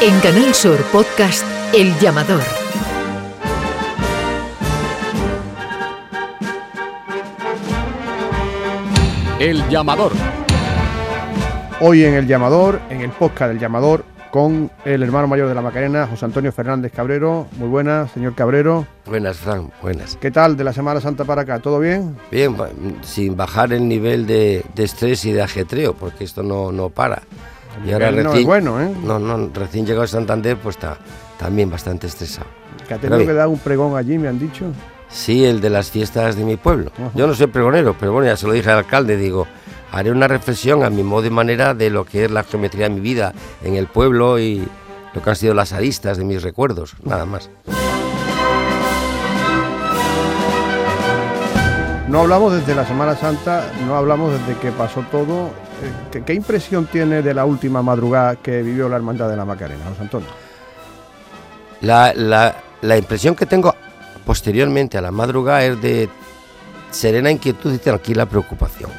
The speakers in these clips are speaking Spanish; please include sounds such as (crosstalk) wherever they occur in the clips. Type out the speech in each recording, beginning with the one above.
En Canal Sur Podcast El Llamador. El llamador. Hoy en El Llamador, en el podcast del Llamador, con el hermano mayor de la Macarena, José Antonio Fernández Cabrero. Muy buenas, señor Cabrero. Buenas, Fran, buenas. ¿Qué tal de la Semana Santa para acá? ¿Todo bien? Bien, sin bajar el nivel de, de estrés y de ajetreo, porque esto no, no para. Y ahora nivel no recién, es bueno, ¿eh? No, no, recién llegado a Santander, pues está también bastante estresado. Que ha tenido que dar un pregón allí, me han dicho. Sí, el de las fiestas de mi pueblo. Ajá. Yo no soy pregonero, pero bueno, ya se lo dije al alcalde, digo, haré una reflexión a mi modo y manera de lo que es la geometría de mi vida en el pueblo y lo que han sido las aristas de mis recuerdos, nada más. No hablamos desde la Semana Santa, no hablamos desde que pasó todo. Eh, ¿Qué, impresión tiene de la última madrugada que vivió la Hermandad de la Macarena, José Antonio? La, la- impresión que tengo posteriormente a la madrugada es de serena inquietud y tranquila preocupación.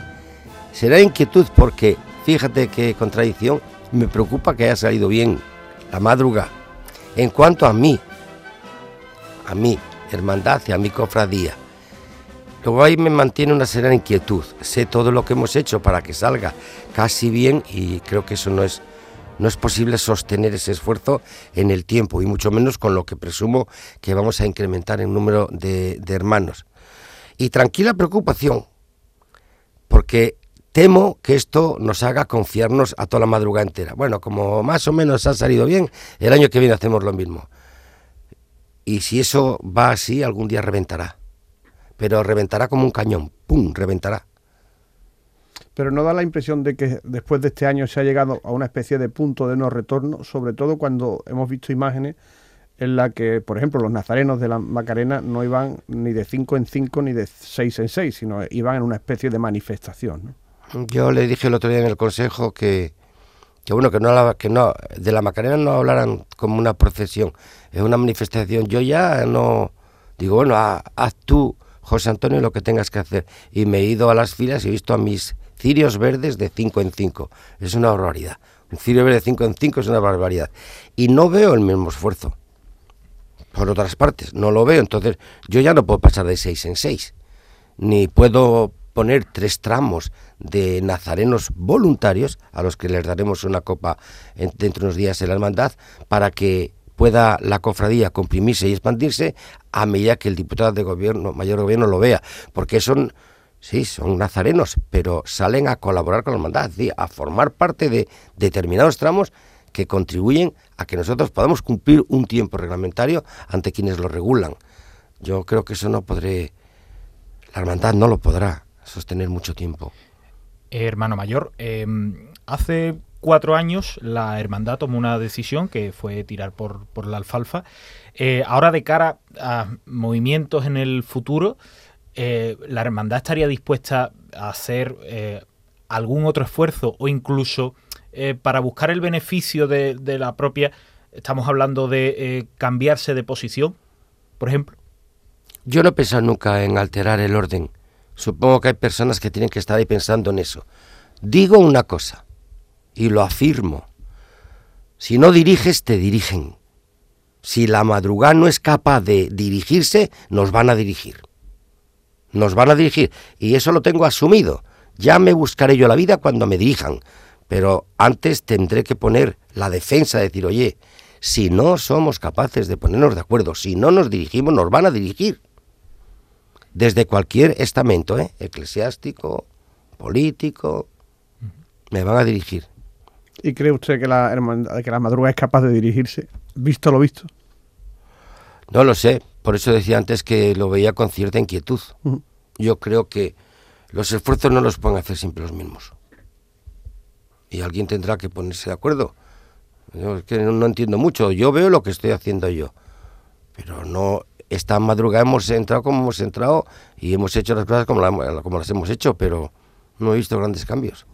Serena inquietud porque, fíjate qué contradicción, me preocupa que haya salido bien la madrugada. En cuanto a mí, a mí, hermandad y a mi cofradía. Ahí me mantiene una serena inquietud. Sé todo lo que hemos hecho para que salga casi bien y creo que eso no es, no es posible sostener ese esfuerzo en el tiempo y mucho menos con lo que presumo que vamos a incrementar el número de, de hermanos. Y tranquila preocupación, porque temo que esto nos haga confiarnos a toda la madrugada entera. Bueno, como más o menos ha salido bien, el año que viene hacemos lo mismo. Y si eso va así, algún día reventará. Pero reventará como un cañón, ¡pum!, reventará. Pero no da la impresión de que después de este año se ha llegado a una especie de punto de no retorno, sobre todo cuando hemos visto imágenes en la que, por ejemplo, los nazarenos de la Macarena no iban ni de 5 en 5 ni de 6 en 6, sino iban en una especie de manifestación. ¿no? Yo le dije el otro día en el consejo que, que bueno, que no, que no, de la Macarena no hablaran como una procesión, es una manifestación. Yo ya no, digo, bueno, ha- haz tú, José Antonio, lo que tengas que hacer. Y me he ido a las filas y he visto a mis cirios verdes de 5 en 5. Es una barbaridad. Un cirio verde de 5 en 5 es una barbaridad. Y no veo el mismo esfuerzo. Por otras partes, no lo veo. Entonces, yo ya no puedo pasar de 6 en 6 ni puedo poner tres tramos de nazarenos voluntarios a los que les daremos una copa en- dentro de unos días en la hermandad para que pueda la cofradía comprimirse y expandirse a medida que el diputado de gobierno, mayor gobierno lo vea, porque son sí, son nazarenos, pero salen a colaborar con la hermandad, a formar parte de determinados tramos que contribuyen a que nosotros podamos cumplir un tiempo reglamentario ante quienes lo regulan. Yo creo que eso no podré la hermandad no lo podrá sostener mucho tiempo. Eh, hermano mayor, eh, hace cuatro años la hermandad tomó una decisión que fue tirar por, por la alfalfa. Eh, ahora de cara a movimientos en el futuro, eh, ¿la hermandad estaría dispuesta a hacer eh, algún otro esfuerzo o incluso para buscar el beneficio de, de la propia, estamos hablando de cambiarse de posición, por ejemplo? Yo no he pensado nunca en alterar el orden. Supongo que hay personas que tienen que estar ahí pensando en eso. Digo una cosa, y lo afirmo. Si no diriges, te dirigen. Si la madrugada no es capaz de dirigirse, nos van a dirigir. Nos van a dirigir. Y eso lo tengo asumido. Ya me buscaré yo la vida cuando me dirijan. Pero antes tendré que poner la defensa, de decir, oye, si no somos capaces de ponernos de acuerdo, si no nos dirigimos, nos van a dirigir. Desde cualquier estamento, ¿eh? eclesiástico, político, me van a dirigir. ¿Y cree usted que la, que la madrugada es capaz de dirigirse, visto lo visto? No lo sé, por eso decía antes que lo veía con cierta inquietud. Yo creo que los esfuerzos no los pueden hacer siempre los mismos. Y alguien tendrá que ponerse de acuerdo. Yo es que no, no entiendo mucho. Yo veo lo que estoy haciendo yo. Pero no, esta madrugada hemos entrado como hemos entrado y hemos hecho las cosas como, la- como las hemos hecho, pero no he visto grandes cambios.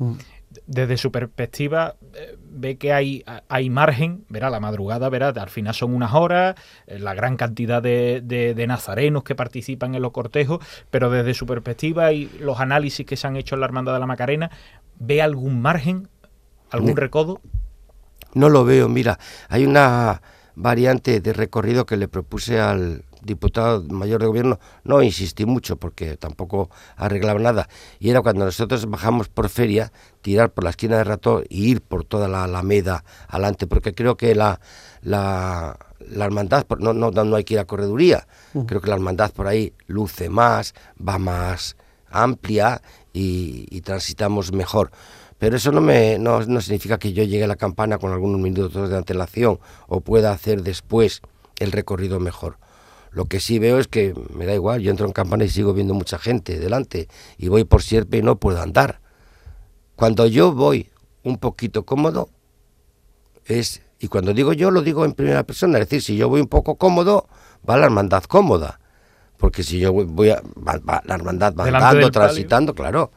Desde su perspectiva, eh, ve que hay, hay margen, verá, la madrugada, verá, al final son unas horas, eh, la gran cantidad de, de- de nazarenos que participan en los cortejos, pero desde su perspectiva y los análisis que se han hecho en la Hermandad de la Macarena, ¿ve algún margen, algún recodo? No lo veo, mira, hay una variante de recorrido que le propuse al diputado mayor de gobierno, no insistí mucho porque tampoco arreglaba nada, y era cuando nosotros bajamos por feria, tirar por la esquina de Rato y ir por toda la Alameda adelante, porque creo que la, la, la hermandad, no, no, no hay que ir a correduría, creo que la hermandad por ahí luce más, va más amplia y, y transitamos mejor. Pero eso no, me, no, no, significa que yo llegue a la campana con algunos minutos de antelación o pueda hacer después el recorrido mejor. Lo que sí veo es que me da igual, yo entro en campana y sigo viendo mucha gente delante y voy por sierpe y no puedo andar. Cuando yo voy un poquito cómodo, es, y cuando digo yo lo digo en primera persona, es decir, si yo voy un poco cómodo, va la hermandad cómoda. Porque si yo voy a, va, va, la hermandad va andando, transitando, claro,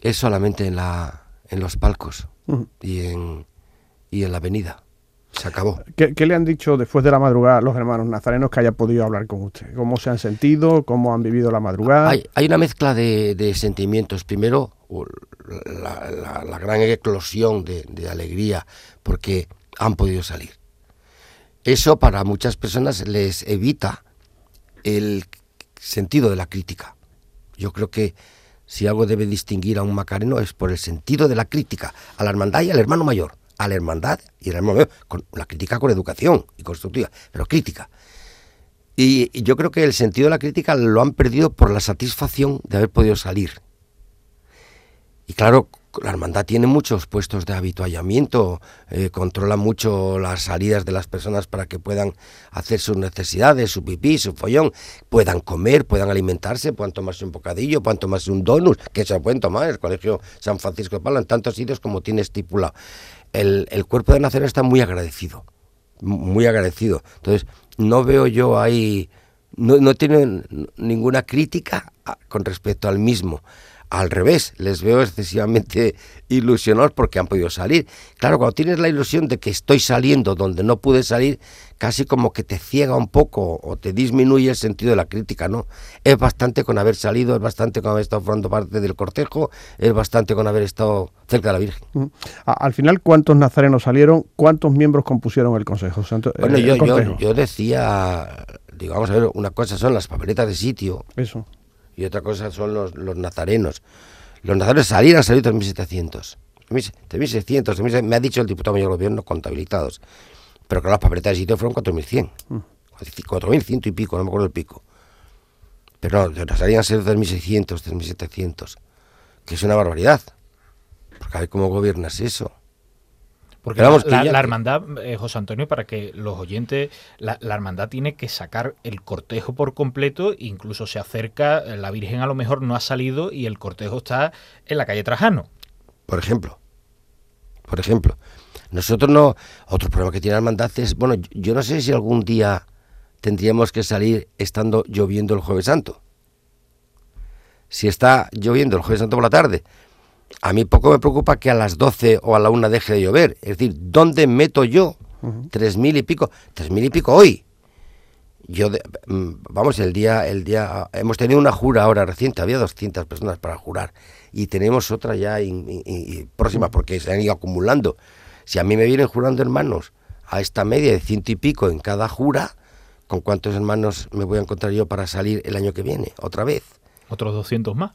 es solamente en, la, en los palcos uh -huh. y, en, y en la avenida. Se acabó. ¿Qué, ¿Qué, le han dicho después de la madrugada los hermanos nazarenos que haya podido hablar con usted? ¿Cómo se han sentido? ¿Cómo han vivido la madrugada? Hay, hay una mezcla de, de, sentimientos. Primero, la, la, la gran eclosión de, de, alegría porque han podido salir. Eso para muchas personas les evita el sentido de la crítica. Yo creo que si algo debe distinguir a un macareno es por el sentido de la crítica a la hermandad y al hermano mayor la hermandad y el la crítica con educación y constructiva, pero crítica. Y, yo creo que el sentido de la crítica lo han perdido por la satisfacción de haber podido salir. Y claro, la hermandad tiene muchos puestos de habituallamiento, eh, controla mucho las salidas de las personas para que puedan hacer sus necesidades, su pipí, su follón, puedan comer, puedan alimentarse, puedan tomarse un bocadillo, puedan tomarse un donut, que se pueden tomar en el Colegio San Francisco de Palo, en tantos sitios como tiene estipulado. El, el cuerpo de Nazareno está muy agradecido, muy agradecido. Entonces, no veo yo ahí, no, no tiene ninguna crítica con respecto al mismo al revés, les veo excesivamente (laughs) ilusionados porque han podido salir. Claro, cuando tienes la ilusión de que estoy saliendo donde no pude salir, casi como que te ciega un poco o te disminuye el sentido de la crítica, ¿no? Es bastante con haber salido, es bastante con haber estado formando parte del cortejo, es bastante con haber estado cerca de la Virgen. Mm. Al final, ¿cuántos nazarenos salieron? ¿Cuántos miembros compusieron el Consejo? Santo, bueno, el, yo, yo, yo decía, digamos, a ver, una cosa son las papeletas de sitio. Eso y otra cosa son los, los nazarenos. Los nazarenos salieron, han salido 3.700. 3.600, 3.600, me ha dicho el diputado mayor del gobierno contabilizados. Pero que las papeletas de sitio fueron 4.100. Mm. 4.100 y pico, no me acuerdo el pico. Pero no, salían a ser 3.600, 3.700. Que es una barbaridad. Porque a ver cómo gobiernas eso. Porque la, la, la, hermandad, eh, José Antonio, para que los oyentes, la, la, hermandad tiene que sacar el cortejo por completo, incluso se acerca, la Virgen a lo mejor no ha salido y el cortejo está en la calle Trajano. Por ejemplo, por ejemplo, nosotros no, otro problema que tiene la hermandad es, bueno, yo no sé si algún día tendríamos que salir estando lloviendo el jueves santo. Si está lloviendo el jueves santo por la tarde, a mí poco me preocupa que a las 12 o a la 1 deje de llover. Es decir, ¿dónde meto yo? Tres mil y pico, tres mil y pico hoy. Yo, de, vamos, el día, el día, hemos tenido una jura ahora reciente, había 200 personas para jurar y tenemos otra ya in, in, in, próxima porque se han ido acumulando. Si a mí me vienen jurando hermanos a esta media de ciento y pico en cada jura, ¿con cuántos hermanos me voy a encontrar yo para salir el año que viene? ¿Otra vez? ¿Otros 200 más?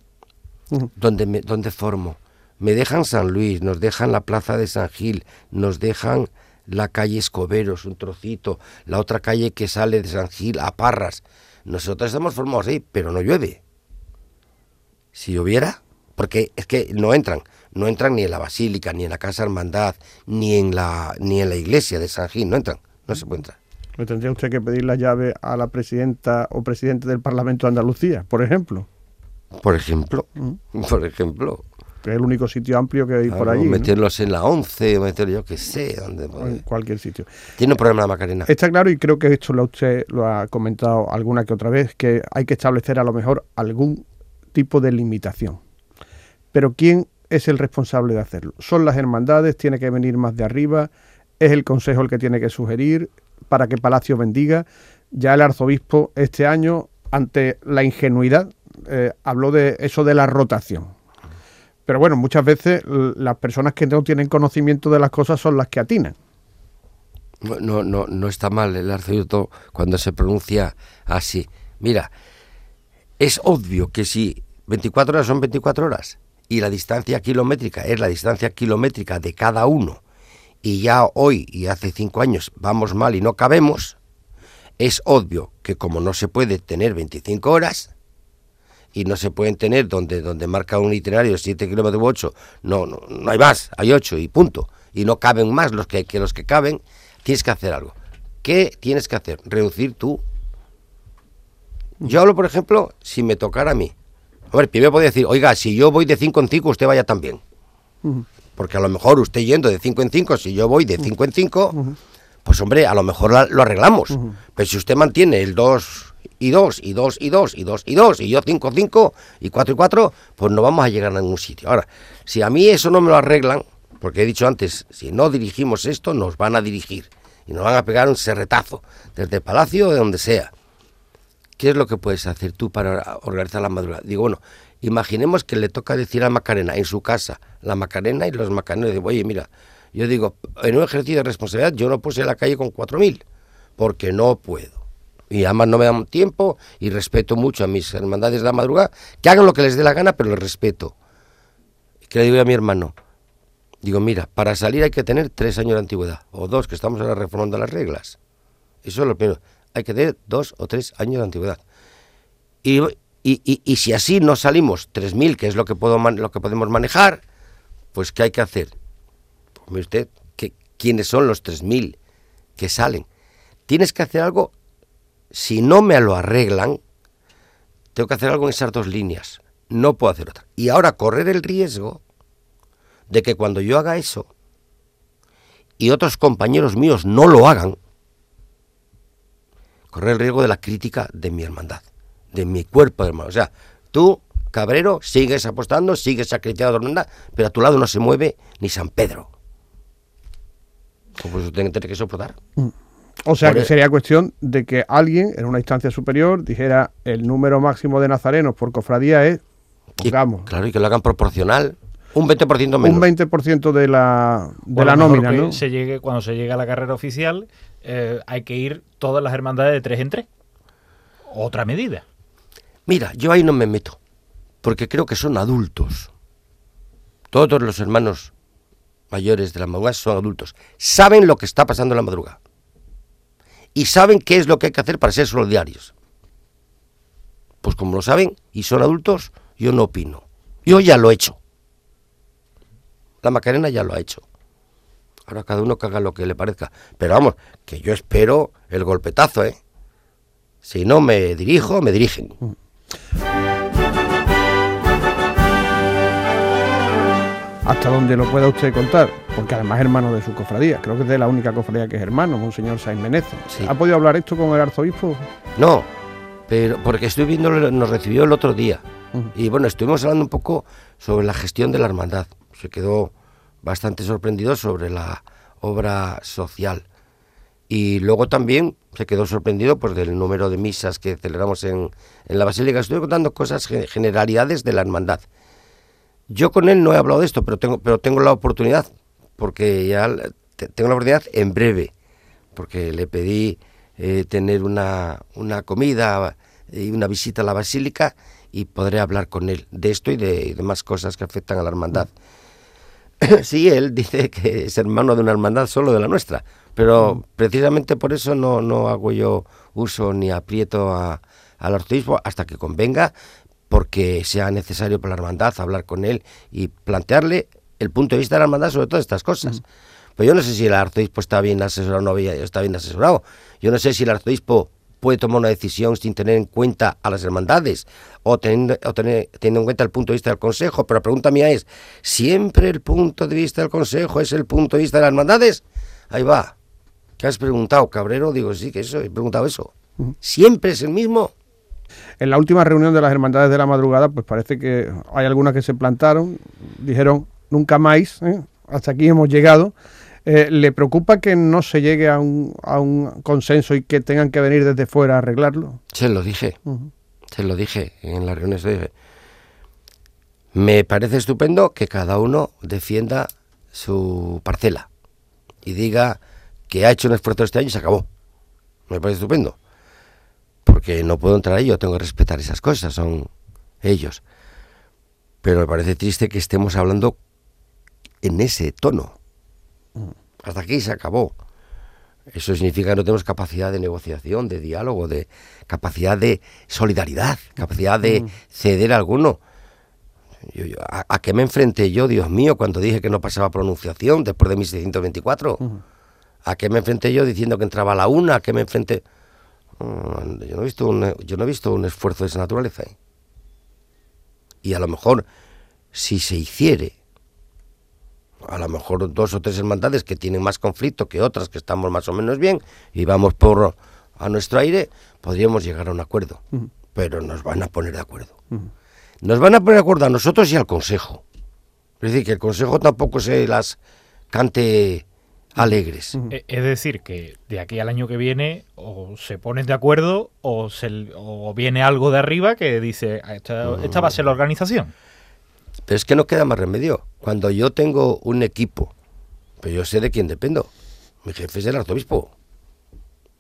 ¿Dónde, me, dónde formo? Me dejan San Luis, nos dejan la plaza de San Gil, nos dejan la calle Escoberos, un trocito, la otra calle que sale de San Gil a Parras. Nosotros estamos formados ahí, pero no llueve. Si lloviera, porque es que no entran, no entran ni en la basílica, ni en la casa hermandad, ni en la ni en la iglesia de San Gil, no entran, no se puede entrar. ¿Le tendría usted que pedir la llave a la presidenta o presidente del Parlamento de Andalucía, por ejemplo? Por ejemplo, ¿Mm? por ejemplo que es el único sitio amplio que hay claro, por allí. Meterlos ¿no? en la 11, meter yo que sé, donde En cualquier sitio. Tiene un problema la Macarena. Está claro, y creo que esto lo usted lo ha comentado alguna que otra vez, que hay que establecer a lo mejor algún tipo de limitación. Pero ¿quién es el responsable de hacerlo? ¿Son las hermandades? ¿Tiene que venir más de arriba? ¿Es el Consejo el que tiene que sugerir para que Palacio bendiga? Ya el arzobispo este año, ante la ingenuidad, eh, habló de eso de la rotación Pero bueno, muchas veces las personas que no tienen conocimiento de las cosas son las que atinan. No, no, no, está mal el arzobispo cuando se pronuncia así. Mira, es obvio que si 24 horas son 24 horas y la distancia kilométrica es la distancia kilométrica de cada uno y ya hoy y hace cinco años vamos mal y no cabemos, es obvio que como no se puede tener 25 horas y no se pueden tener donde, donde marca un itinerario de 7 kilómetros u 8, no, no, no hay más, hay 8 y punto. Y no caben más los que, que los que caben, tienes que hacer algo. ¿Qué tienes que hacer? Reducir tú. Yo hablo, por ejemplo, si me tocara a mí. A ver, primero podría decir, oiga, si yo voy de 5 en 5, usted vaya también. Porque a lo mejor usted yendo de 5 en 5, si yo voy de 5 en 5, pues hombre, a lo mejor lo arreglamos. Pero si usted mantiene el 2 y 2 y 2 y 2 y 2 y 2 y yo 5 5 y 4 y 4, pues no vamos a llegar a ningún sitio. Ahora, si a mí eso no me lo arreglan, porque he dicho antes, si no dirigimos esto, nos van a dirigir y nos van a pegar un serretazo desde el palacio o de donde sea. ¿Qué es lo que puedes hacer tú para organizar la madrugada? Digo, bueno, imaginemos que le toca decir a Macarena en su casa, la Macarena y los Macarenos, digo, oye, mira, yo digo, en un ejercicio de responsabilidad yo no a la calle con 4.000, porque no puedo. Y además no me dan tiempo y respeto mucho a mis hermandades de la madrugada, que hagan lo que les dé la gana, pero les respeto. ¿Qué le digo a mi hermano? Digo, mira, para salir hay que tener tres años de antigüedad, o dos, que estamos ahora reformando las reglas. Eso es lo primero. Hay que tener dos o tres años de antigüedad. Y, y, y- si así no salimos 3.000, que es lo que, puedo lo que podemos manejar, pues ¿qué hay que hacer? Pues mire usted, ¿qué- ¿quiénes son los 3.000 que salen? Tienes que hacer algo, si no me lo arreglan, tengo que hacer algo en esas dos líneas. No puedo hacer otra. Y ahora correr el riesgo de que cuando yo haga eso y otros compañeros míos no lo hagan, correr el riesgo de la crítica de mi hermandad, de mi cuerpo de hermano. O sea, tú, cabrero, sigues apostando, sigues sacrificando a tu hermandad, pero a tu lado no se mueve ni San Pedro. Pues eso tiene que soportar. O sea que sería cuestión de que alguien en una instancia superior dijera el número máximo de nazarenos por cofradía es, Y, pongamos, claro, y que lo hagan proporcional. Un 20% menos. un 20% de la, de la nómina. Se llegue, cuando se llega a la carrera oficial, eh, hay que ir todas las hermandades de tres en tres. Otra medida. Mira, yo ahí no me meto, porque creo que son adultos. Todos los hermanos mayores de la madrugada son adultos. Saben lo que está pasando en la madrugada. Y saben qué es lo que hay que hacer para ser solidarios. Pues como lo saben y son adultos, yo no opino. Yo ya lo he hecho. La Macarena ya lo ha hecho. Ahora cada uno que haga lo que le parezca. Pero vamos, que yo espero el golpetazo, ¿eh? Si no me dirijo, me dirigen. Hasta donde lo pueda usted contar, porque además es hermano de su cofradía, creo que es de la única cofradía que es hermano, Monseñor Sainz Menezes. Sí. ¿Ha podido hablar esto con el arzobispo? No, pero porque estoy viendo, nos recibió el otro día. Y bueno, estuvimos hablando un poco sobre la gestión de la hermandad. Se quedó bastante sorprendido sobre la obra social. Y luego también se quedó sorprendido pues, del número de misas que celebramos en, en la Basílica. Estuve contando cosas, ge- generalidades de la hermandad. Yo con él no he hablado de esto, pero tengo, pero tengo la oportunidad, porque ya tengo la oportunidad en breve, porque le pedí eh, tener una, una comida y una visita a la basílica y podré hablar con él de esto y de, y de más cosas que afectan a la hermandad. (coughs) sí, él dice que es hermano de una hermandad solo de la nuestra, pero precisamente por eso no, no hago yo uso ni aprieto a- al arzobispo hasta que convenga, porque sea necesario para la hermandad hablar con él y plantearle el punto de vista de la hermandad sobre todas estas cosas. Pues yo no sé si el arzobispo está bien asesorado o no está bien asesorado. Yo no sé si el arzobispo puede tomar una decisión sin tener en cuenta a las hermandades o, teniendo, o tener, teniendo en cuenta el punto de vista del consejo. Pero la pregunta mía es, ¿siempre el punto de vista del consejo es el punto de vista de las hermandades? Ahí va. ¿Qué has preguntado, Cabrero? Digo, sí, que eso, he preguntado eso. ¿Siempre es el mismo? En la última reunión de las hermandades de la madrugada, pues parece que hay algunas que se plantaron, dijeron nunca más, ¿eh? hasta aquí hemos llegado. Eh, ¿Le preocupa que no se llegue a un, a un consenso y que tengan que venir desde fuera a arreglarlo? Se lo dije. Se lo dije en las reuniones. Me parece estupendo que cada uno defienda su parcela y diga que ha hecho un esfuerzo este año y se acabó. Me parece estupendo. Porque no puedo entrar ahí, yo tengo que respetar esas cosas, son ellos. Pero me parece triste que estemos hablando en ese tono. Hasta aquí se acabó. Eso significa que no tenemos capacidad de negociación, de diálogo, de capacidad de solidaridad, capacidad de ceder a alguno. ¿a, qué me enfrenté yo, Dios mío, cuando dije que no pasaba pronunciación después de 1624? ¿A qué me enfrenté yo diciendo que entraba a la una? ¿A qué me enfrenté? Mm, yo, no he visto un, yo no he visto un esfuerzo de esa naturaleza. ¿eh? Y a lo mejor, si se hiciere, a lo mejor dos o tres hermandades que tienen más conflicto que otras que estamos más o menos bien y vamos por a nuestro aire, podríamos llegar a un acuerdo. Pero nos van a poner de acuerdo. Nos van a poner de acuerdo a nosotros y al Consejo. Es decir, que el Consejo tampoco se las cante alegres. E, es decir, que de aquí al año que viene o se ponen de acuerdo o, se, viene algo de arriba que dice, ah, esta, va a ser la organización. Pero es que no queda más remedio. Cuando yo tengo un equipo, pero yo sé de quién dependo. Mi jefe es el arzobispo.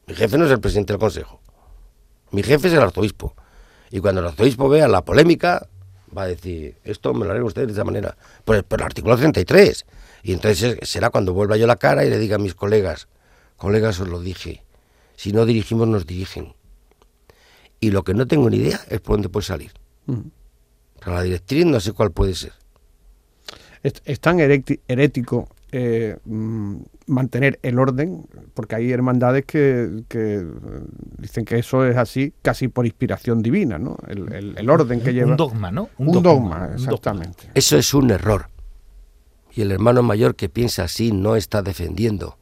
Mi jefe no es el presidente del consejo. Mi jefe es el arzobispo. Y cuando el arzobispo vea la polémica, va a decir, esto me lo haré ustedes de esa manera. Por, por el artículo 33. Y entonces será cuando vuelva yo la cara y le diga a mis colegas, colegas os lo dije, si no dirigimos nos dirigen. Y lo que no tengo ni idea es por dónde puede salir. la directriz no sé cuál puede ser. Es, tan herético eh, mm, mantener el orden, porque hay hermandades que, que, dicen que eso es así casi por inspiración divina, ¿no? El, orden que lleva. Un dogma, ¿no? Un, dogma, exactamente. Eso es un error. Y el hermano mayor que piensa así no está defendiendo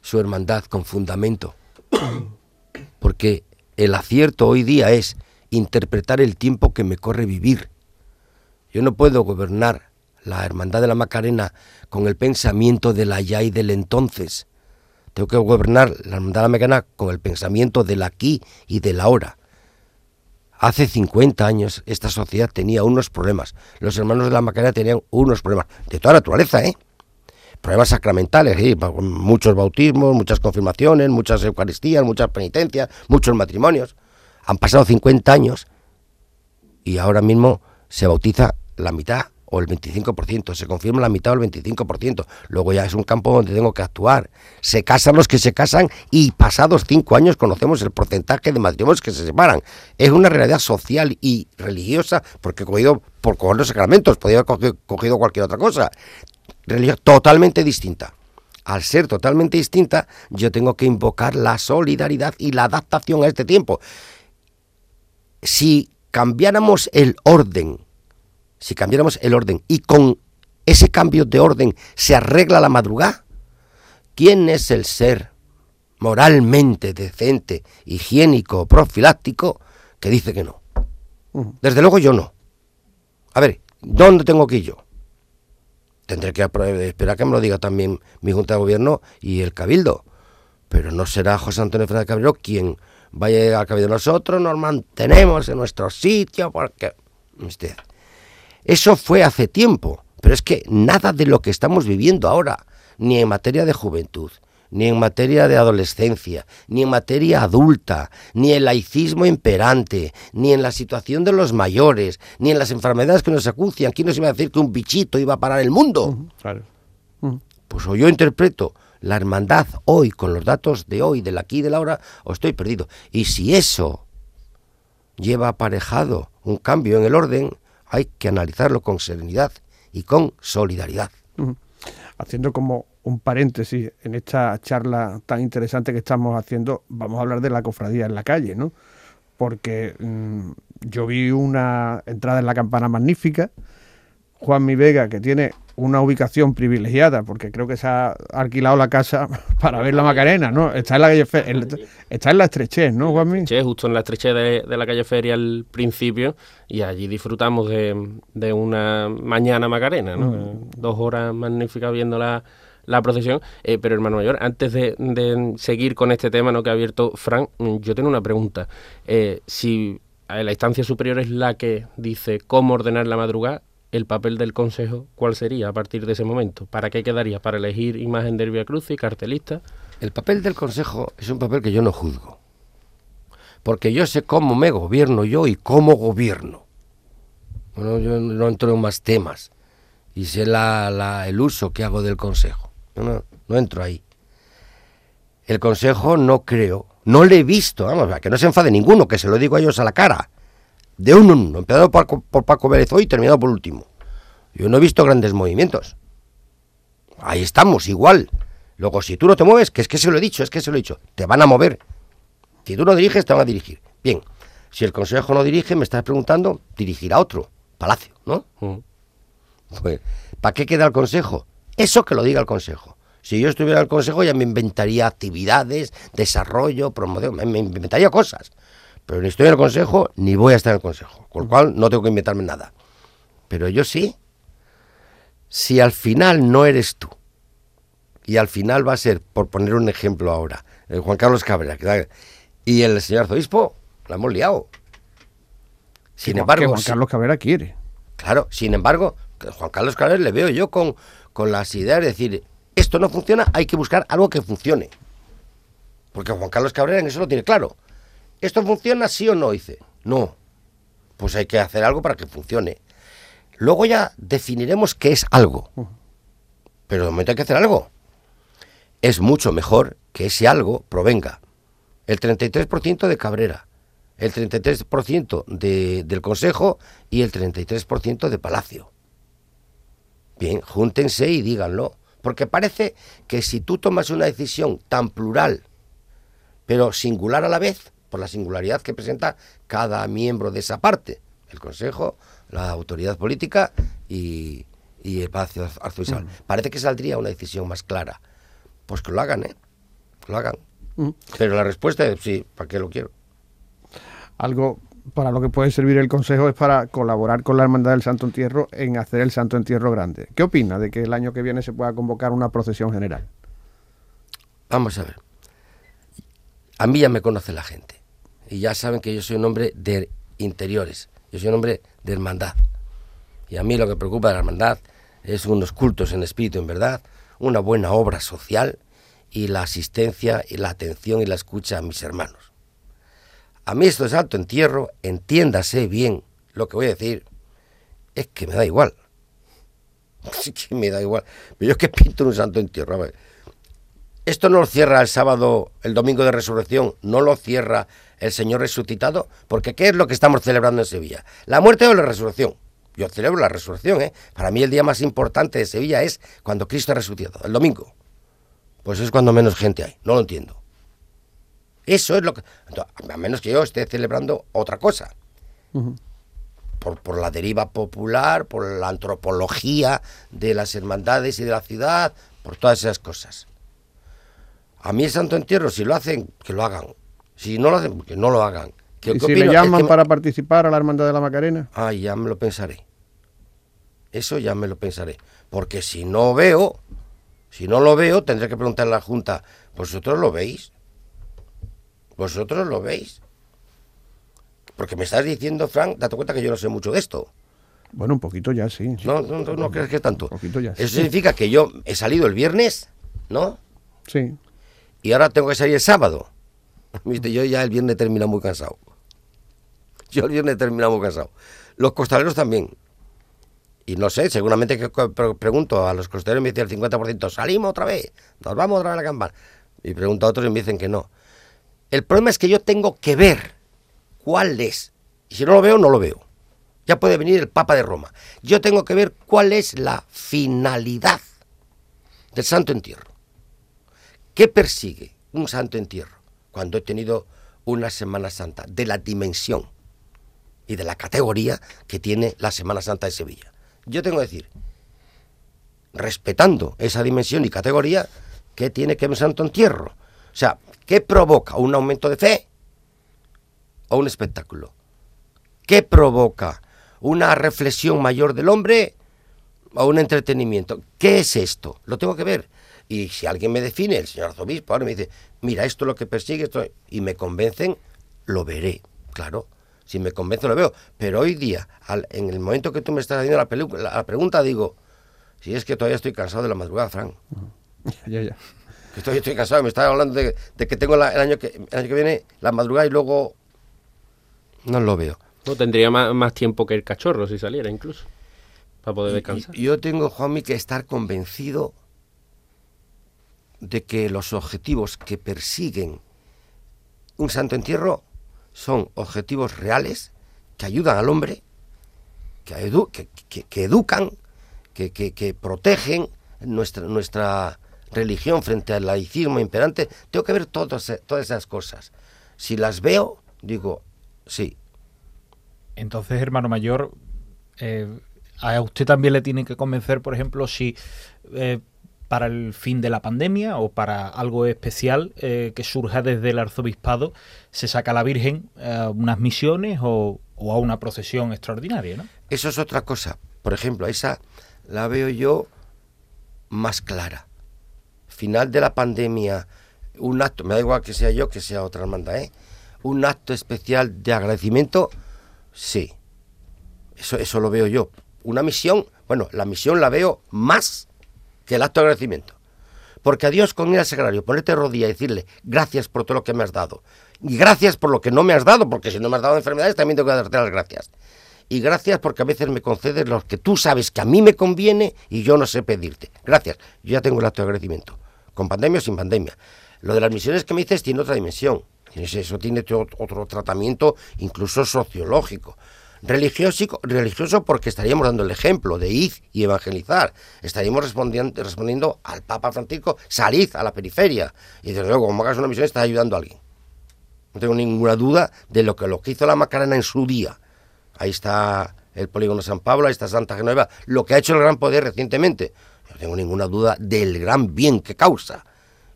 su hermandad con fundamento. (coughs) Porque el acierto hoy día es interpretar el tiempo que me corre vivir. Yo no puedo gobernar la hermandad de la Macarena con el pensamiento del allá y del entonces. Tengo que gobernar la hermandad de la Macarena con el pensamiento del aquí y del ahora. Hace 50 años esta sociedad tenía unos problemas. Los hermanos de la Macarena tenían unos problemas de toda naturaleza, ¿eh? Problemas sacramentales, muchos bautismos, muchas confirmaciones, muchas eucaristías, muchas penitencias, muchos matrimonios. Han pasado 50 años y ahora mismo se bautiza la mitad o el 25%, se confirma la mitad o el 25%. Luego ya es un campo donde tengo que actuar. Se casan los que se casan y pasados cinco años conocemos el porcentaje de matrimonios que se separan. Es una realidad social y religiosa porque he cogido por coger los sacramentos, podría haber cogido, cualquier otra cosa. Religión totalmente distinta. Al ser totalmente distinta, yo tengo que invocar la solidaridad y la adaptación a este tiempo. Si cambiáramos el orden si cambiáramos el orden y con ese cambio de orden se arregla la madrugada, ¿quién es el ser moralmente decente, higiénico, profiláctico que dice que no? Desde luego yo no. A ver, ¿dónde tengo que ir yo? Tendré que esperar que me lo diga también mi Junta de Gobierno y el Cabildo. Pero no será José Antonio Fernández Cabildo quien vaya al Cabildo. Nosotros nos mantenemos en nuestro sitio porque... Usted, eso fue hace tiempo, pero es que nada de lo que estamos viviendo ahora, ni en materia de juventud, ni en materia de adolescencia, ni en materia adulta, ni el laicismo imperante, ni en la situación de los mayores, ni en las enfermedades que nos acucian. ¿Quién nos iba a decir que un bichito iba a parar el mundo? Pues o yo interpreto la hermandad hoy con los datos de hoy, del aquí y de la hora, o estoy perdido. Y si eso lleva aparejado un cambio en el orden, hay que analizarlo con serenidad y con solidaridad. Haciendo como un paréntesis en esta charla tan interesante que estamos haciendo, vamos a hablar de la cofradía en la calle, ¿no? Porque mm, yo vi una entrada en la campana magnífica, Juan Mi Vega, que tiene una ubicación privilegiada, porque creo que se ha alquilado la casa (laughs) para ver la Macarena, ¿no? Está en la calle está en la estrechez, ¿no, Juanmi? Sí, justo en la estrechez de, la calle Feria al principio, y allí disfrutamos de, una mañana Macarena, ¿no? Mm. Dos horas magníficas viendo la, procesión. Eh, pero, hermano mayor, antes de, seguir con este tema ¿no? que ha abierto Frank, mm, yo tengo una pregunta. Eh, si la instancia superior es la que dice cómo ordenar la madrugada, el papel del Consejo, ¿cuál sería a partir de ese momento? ¿Para qué quedaría? ¿Para elegir imagen del Via Cruz y cartelista? El papel del Consejo es un papel que yo no juzgo. Porque yo sé cómo me gobierno yo y cómo gobierno. Bueno, yo no entro en más temas. Y sé la, el uso que hago del Consejo. No, no, entro ahí. El Consejo no creo, no le he visto, vamos, que no se enfade ninguno, que se lo digo a ellos a la cara. De uno en uno, empezado por, por Paco Vélez hoy y terminado por último. Yo no he visto grandes movimientos. Ahí estamos, igual. Luego, si tú no te mueves, que es que se lo he dicho, es que se lo he dicho, te van a mover. Si tú no diriges, te van a dirigir. Bien, si el Consejo no dirige, me estás preguntando, dirigirá otro, Palacio, ¿no? Pues, ¿para qué queda el Consejo? Eso que lo diga el Consejo. Si yo estuviera en el Consejo ya me inventaría actividades, desarrollo, promoción, me, inventaría cosas. Pero ni estoy en el Consejo ni voy a estar en el Consejo. Con lo cual no tengo que inventarme nada. Pero yo sí. Si al final no eres tú, y al final va a ser, por poner un ejemplo ahora, el Juan Carlos Cabrera y el señor arzobispo, la hemos liado. Sin embargo, Juan Carlos Cabrera quiere. Claro, sin embargo, Juan Carlos Cabrera le veo yo con, con las ideas de decir, esto no funciona, hay que buscar algo que funcione. Porque Juan Carlos Cabrera en eso lo tiene claro. ¿Esto funciona sí o no? Dice, no. Pues hay que hacer algo para que funcione. Luego ya definiremos qué es algo. Pero de momento hay que hacer algo es mucho mejor que ese algo provenga el 33% de Cabrera, el 33% de, del Consejo y el 33% de Palacio. Bien, júntense y díganlo, porque parece que si tú tomas una decisión tan plural, pero singular a la vez, por la singularidad que presenta cada miembro de esa parte, el Consejo, la autoridad política y, el Palacio Arzobispal, parece que saldría una decisión más clara pues que lo hagan, ¿eh? Que lo hagan. Mm. Pero la respuesta es sí, ¿para qué lo quiero? Algo para lo que puede servir el Consejo es para colaborar con la Hermandad del Santo Entierro en hacer el Santo Entierro grande. ¿Qué opina de que el año que viene se pueda convocar una procesión general? Vamos a ver. A mí ya me conoce la gente. Y ya saben que yo soy un hombre de interiores. Yo soy un hombre de hermandad. Y a mí lo que preocupa de la hermandad es unos cultos en espíritu, en verdad, una buena obra social y la asistencia y la atención y la escucha a mis hermanos. A mí esto de santo entierro, entiéndase bien lo que voy a decir, es que me da igual. (laughs) Sí que me da igual. Pero yo es que pinto un santo entierro. A ver. Esto no lo cierra el sábado, el domingo de resurrección, no lo cierra el Señor resucitado, porque ¿qué es lo que estamos celebrando en Sevilla? ¿La muerte o la resurrección? Yo celebro la resurrección, ¿eh? Para mí el día más importante de Sevilla es cuando Cristo ha resucitado, el domingo. Pues es cuando menos gente hay, no lo entiendo. Eso es lo que... A menos que yo esté celebrando otra cosa. por, por, la deriva popular, por la antropología de las hermandades y de la ciudad, por todas esas cosas. A mí el Santo Entierro, si lo hacen, que lo hagan. Si no lo hacen, que no lo hagan. ¿Y si le llaman para participar a la Hermandad de la Macarena? Ah, ya me lo pensaré. Eso ya me lo pensaré. Porque si no veo, si no lo veo, tendré que preguntarle a la Junta, ¿vosotros lo veis? ¿Vosotros lo veis? Porque me estás diciendo, Frank, date cuenta que yo no sé mucho de esto. Bueno, un poquito ya, sí. No, no, no, crees que tanto. Un poquito ya. Eso significa que yo he salido el viernes, ¿no? Sí. Y ahora tengo que salir el sábado. (laughs) Yo ya el viernes termino muy cansado. (laughs) Yo el viernes terminamos casado. Los costaleros también. Y no sé, seguramente que pregunto a los costaleros me dicen el 50%, salimos otra vez, nos vamos otra vez a la campana. Y pregunto a otros y me dicen que no. El problema es que yo tengo que ver cuál es. Y si no lo veo, no lo veo. Ya puede venir el Papa de Roma. Yo tengo que ver cuál es la finalidad del Santo Entierro. ¿Qué persigue un Santo Entierro? Cuando he tenido una Semana Santa de la dimensión y de la categoría que tiene la Semana Santa de Sevilla. Yo tengo que decir, respetando esa dimensión y categoría, ¿qué tiene que ver Santo Entierro? O sea, ¿qué provoca un aumento de fe o un espectáculo? ¿Qué provoca una reflexión mayor del hombre o un entretenimiento? ¿Qué es esto? Lo tengo que ver. Y si alguien me define, el señor arzobispo, ahora me dice, mira, esto es lo que persigue, esto, y me convencen, lo veré, claro Si me convence lo veo. Pero hoy día, al- en el momento que tú me estás haciendo la, pelu- la, la pregunta, digo, si es que todavía estoy cansado de la madrugada, Frank. (laughs) Ya, ya. Que estoy, estoy cansado, me estás hablando de, de que tengo la- el, año que, el año que viene la madrugada y luego no lo veo. No, tendría más, más tiempo que el cachorro si saliera incluso. Para poder descansar. Y- y yo tengo, Juanmi, que estar convencido de que los objetivos que persiguen un santo entierro son objetivos reales que ayudan al hombre, que, que, que- que educan, que protegen nuestra, nuestra religión frente al laicismo imperante. Tengo que ver todas, todas esas cosas. Si las veo, digo, sí, Entonces, hermano mayor, eh, a usted también le tienen que convencer, por ejemplo, si eh, para el fin de la pandemia o para algo especial eh, que surja desde el arzobispado se saca la Virgen a unas misiones o, o a una procesión extraordinaria, ¿no? Eso es otra cosa. Por ejemplo, esa la veo yo más clara. Final de la pandemia, un acto, me da igual que sea yo, que sea otra hermandad, ¿eh? Un acto especial de agradecimiento, sí. Eso, eso lo veo yo. Una misión, bueno, la misión la veo más que el acto de agradecimiento. Porque a Dios con ir al sagrario, ponerte rodilla y decirle gracias por todo lo que me has dado. Y gracias por lo que no me has dado, porque si no me has dado enfermedades también tengo que darte las gracias. Y gracias porque a veces me concedes lo que tú sabes que a mí me conviene y yo no sé pedirte. Gracias. Yo ya tengo el acto de agradecimiento. Con pandemia o sin pandemia. Lo de las misiones que me dices tiene otra dimensión. Eso tiene otro tratamiento, incluso sociológico. Religioso, religioso porque estaríamos dando el ejemplo de id y evangelizar. Estaríamos respondiendo, respondiendo al Papa Francisco, salid a la periferia. Y desde luego, como hagas una misión, estás ayudando a alguien. No tengo ninguna duda de lo que, lo hizo la Macarena en su día. Ahí está el polígono San Pablo, ahí está Santa Genoveva. Lo que ha hecho el Gran Poder recientemente. No tengo ninguna duda del gran bien que causa.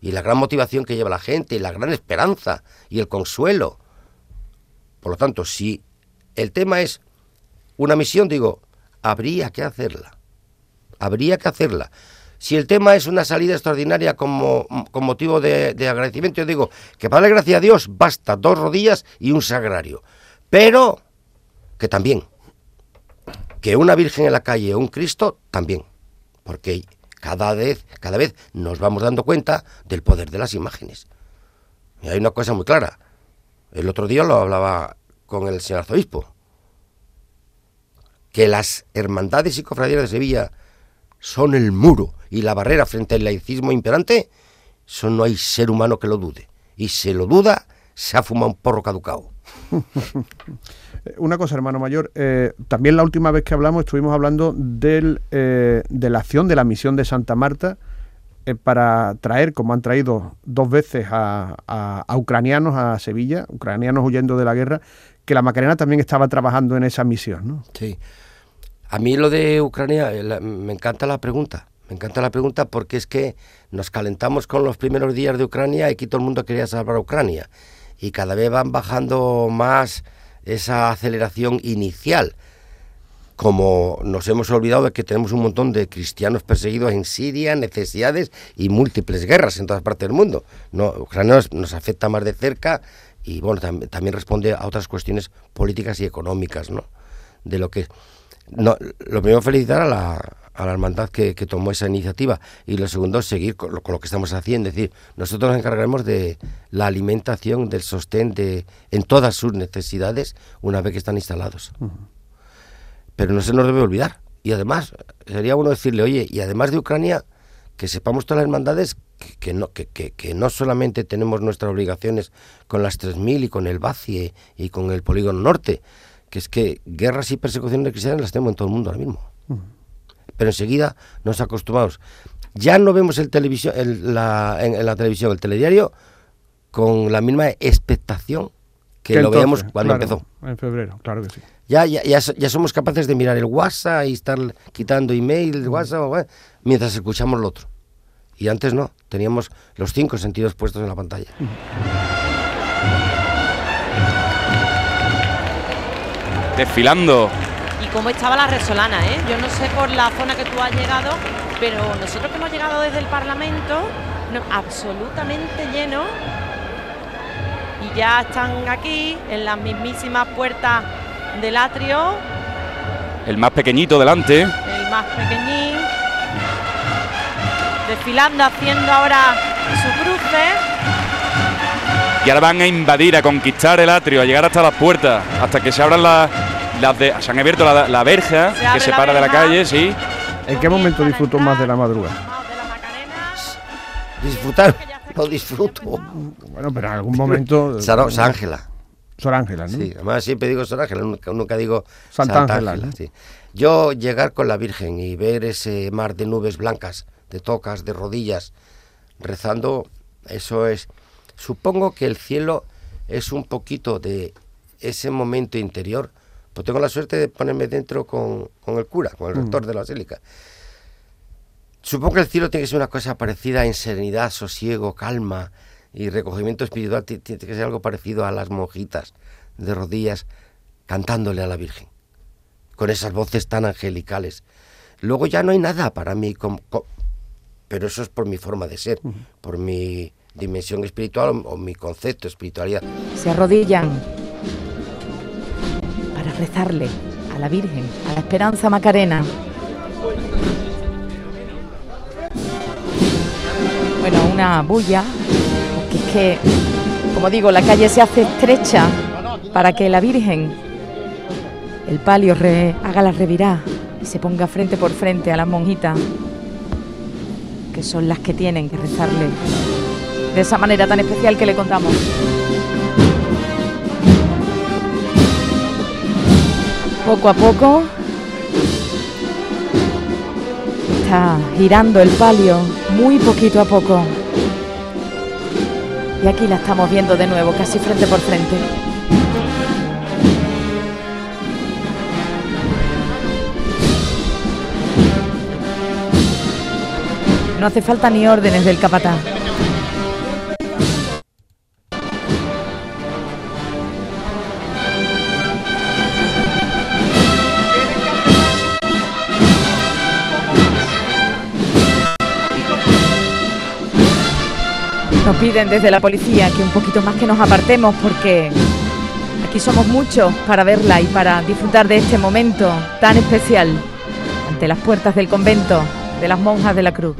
Y la gran motivación que lleva la gente, y la gran esperanza, y el consuelo. Por lo tanto, si el tema es una misión, digo, habría que hacerla. Habría que hacerla. Si el tema es una salida extraordinaria como, con motivo de, de agradecimiento, yo digo que para darle gracias a Dios basta dos rodillas y un sagrario. Pero que también, que una Virgen en la calle o un Cristo, también. Porque cada vez, cada vez nos vamos dando cuenta del poder de las imágenes. Y hay una cosa muy clara. El otro día lo hablaba con el señor arzobispo. Que las hermandades y cofradías de Sevilla son el muro y la barrera frente al laicismo imperante, eso no hay ser humano que lo dude. Y si lo duda, se ha fumado un porro caducado. (laughs) Una cosa, hermano mayor, eh, también la última vez que hablamos estuvimos hablando del, eh, de la acción de la misión de Santa Marta eh, para traer, como han traído dos veces a, a, a, ucranianos a Sevilla, ucranianos huyendo de la guerra, que la Macarena también estaba trabajando en esa misión, ¿no? Sí. A mí lo de Ucrania, la, me encanta la pregunta. Me encanta la pregunta porque es que nos calentamos con los primeros días de Ucrania y aquí todo el mundo quería salvar a Ucrania. Y cada vez van bajando más esa aceleración inicial. Como nos hemos olvidado de que tenemos un montón de cristianos perseguidos en Siria, necesidades y múltiples guerras en todas partes del mundo. No, Ucrania nos afecta más de cerca y bueno, tam también responde a otras cuestiones políticas y económicas, ¿no? De lo que no, lo primero felicitar a la, a la hermandad que, que, tomó esa iniciativa y lo segundo seguir con lo, con lo, que estamos haciendo, es decir, nosotros nos encargaremos de la alimentación, del sostén de, en todas sus necesidades una vez que están instalados. Uh -huh. Pero no se nos debe olvidar y además sería bueno decirle, oye, y además de Ucrania, que sepamos todas las hermandades que, que no, que, que, no solamente tenemos nuestras obligaciones con las 3.000 y con el BACIE y con el Polígono Norte, que es que guerras y persecuciones de cristianos las tenemos en todo el mundo ahora mismo. Uh -huh. Pero enseguida nos acostumbramos. Ya no vemos el televisión, el, la, en, en, la televisión, el telediario, con la misma expectación que, que lo entonces, veíamos cuando claro, empezó. En febrero, claro que sí. Ya, ya, ya, ya, somos capaces de mirar el WhatsApp y estar quitando email, el WhatsApp, mientras escuchamos lo otro. Y antes no, teníamos los cinco sentidos puestos en la pantalla. Desfilando. Y cómo estaba la resolana, ¿eh? Yo no sé por la zona que tú has llegado, pero nosotros que hemos llegado desde el Parlamento, no, absolutamente lleno. ya están aquí en las mismísimas puertas del atrio. El más pequeñito delante. El más pequeñín. Desfilando, haciendo ahora su cruce. Y ahora van a invadir, a conquistar el atrio, a llegar hasta las puertas, hasta que se abran las, las de, se han abierto la, la verja Se que separa la de la calle, sí. ¿En qué momento disfrutó más de la madrugada? De las Macarenas. Disfrutar, no disfruto. Bueno, pero en algún momento. (laughs) Sor Sor Ángela. Sor Ángela, ¿no? Sí, además siempre digo Sor Ángela, nunca, nunca digo Santa Santa, Ángela, Ángela. ¿no? sí. Yo llegar con la Virgen y ver ese mar de nubes blancas, de tocas, de rodillas, rezando, eso es. Supongo que el cielo es un poquito de ese momento interior. Pues tengo la suerte de ponerme dentro con, con el cura, con el rector de la basílica. Supongo que el cielo tiene que ser una cosa parecida en serenidad, sosiego, calma y recogimiento espiritual. ti- Tiene que ser algo parecido a las monjitas de rodillas cantándole a la Virgen, con esas voces tan angelicales. Luego ya no hay nada para mí, com- co- pero eso es por mi forma de ser, por mi dimensión espiritual o, mi concepto de espiritualidad. Se arrodillan para rezarle a la Virgen, a la Esperanza Macarena. Bueno, una bulla, porque es que, como digo, la calle se hace estrecha para que la Virgen, el palio, re- haga la revirá y se ponga frente por frente a las monjitas, que son las que tienen que rezarle de esa manera tan especial que le contamos. Poco a poco está girando el palio, muy poquito a poco. Y aquí la estamos viendo de nuevo, casi frente por frente. No hace falta ni órdenes del capataz. Nos piden desde la policía que un poquito más que nos apartemos porque aquí somos muchos para verla y para disfrutar de este momento tan especial ante las puertas del convento de las monjas de la cruz.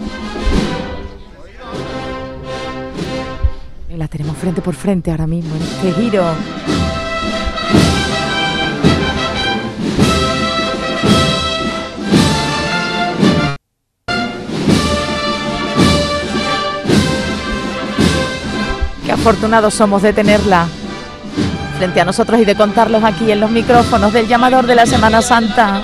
Y La tenemos frente por frente ahora mismo en este giro. Qué afortunados somos de tenerla frente a nosotros y de contarlos aquí en los micrófonos del llamador de la Semana Santa.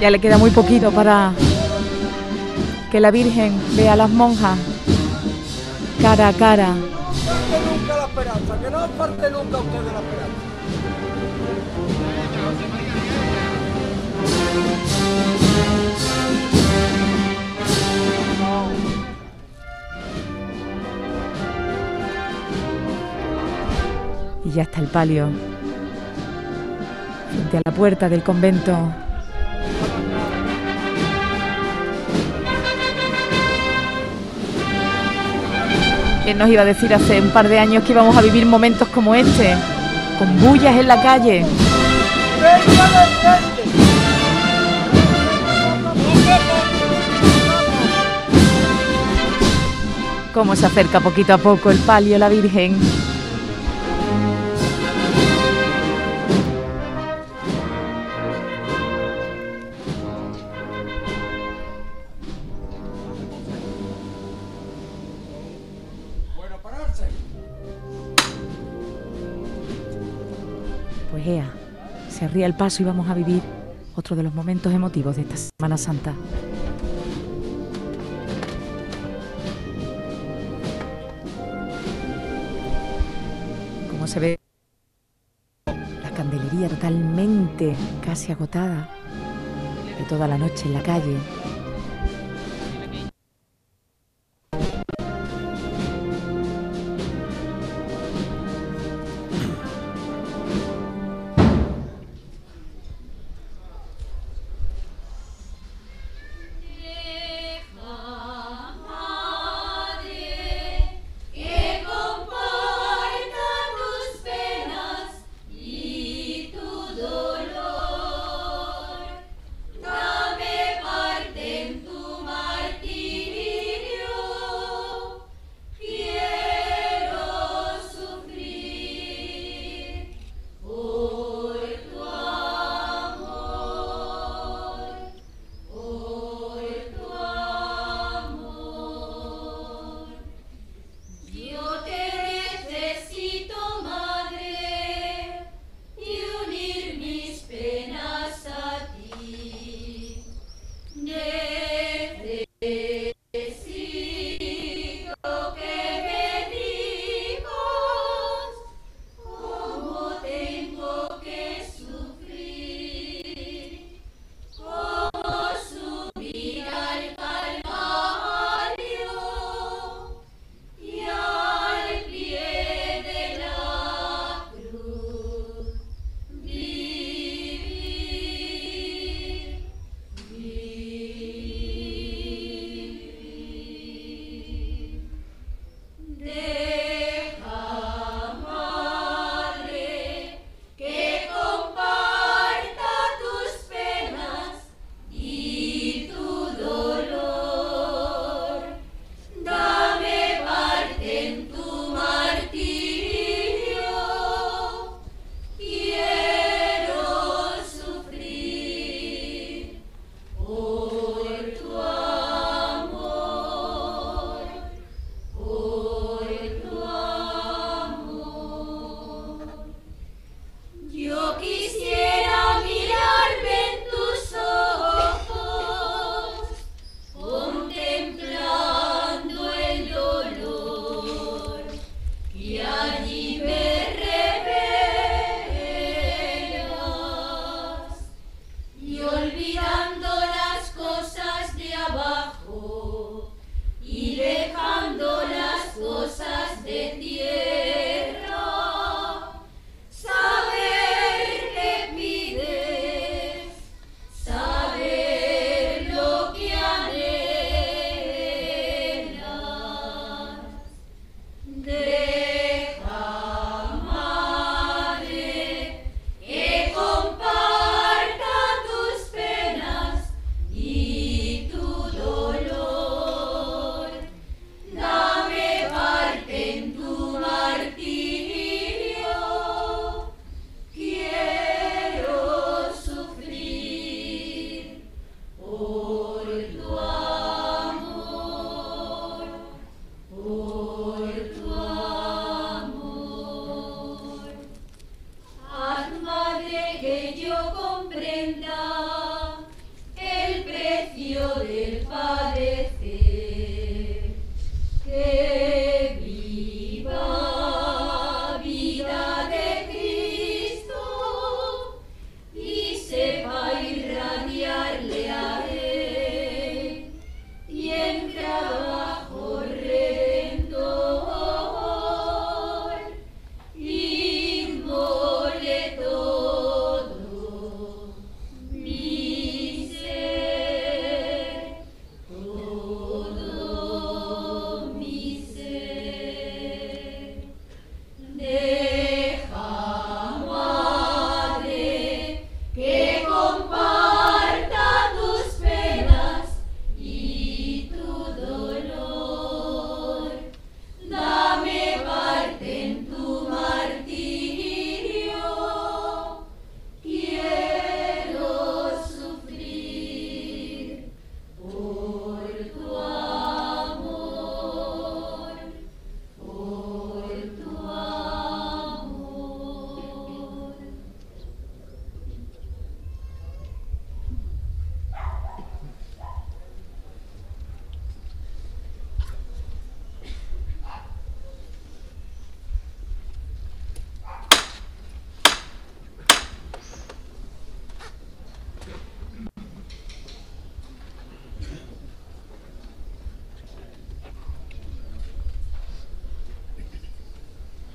Ya le queda muy poquito para que la Virgen vea a las monjas cara a cara. Y ya está el palio frente a la puerta del convento. ¿Quién nos iba a decir hace un par de años que íbamos a vivir momentos como este? Con bullas en la calle. Cómo se acerca poquito a poco el palio, la Virgen. El paso y vamos a vivir otro de los momentos emotivos de esta Semana Santa. Como se ve la candelería totalmente casi agotada de toda la noche en la calle.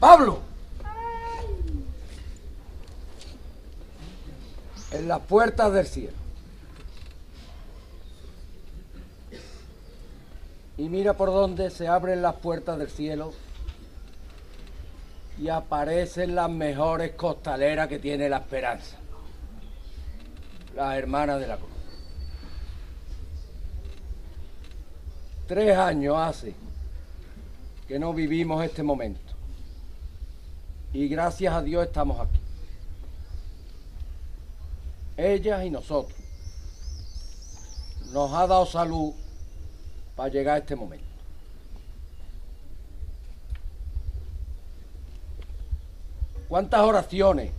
Pablo. En las puertas del cielo. Y mira por dónde se abren las puertas del cielo y aparecen las mejores costaleras que tiene la esperanza. Las hermanas de la cruz. Tres años hace que no vivimos este momento. Y gracias a Dios estamos aquí. Ellas y nosotros. Nos ha dado salud para llegar a este momento. ¿Cuántas oraciones,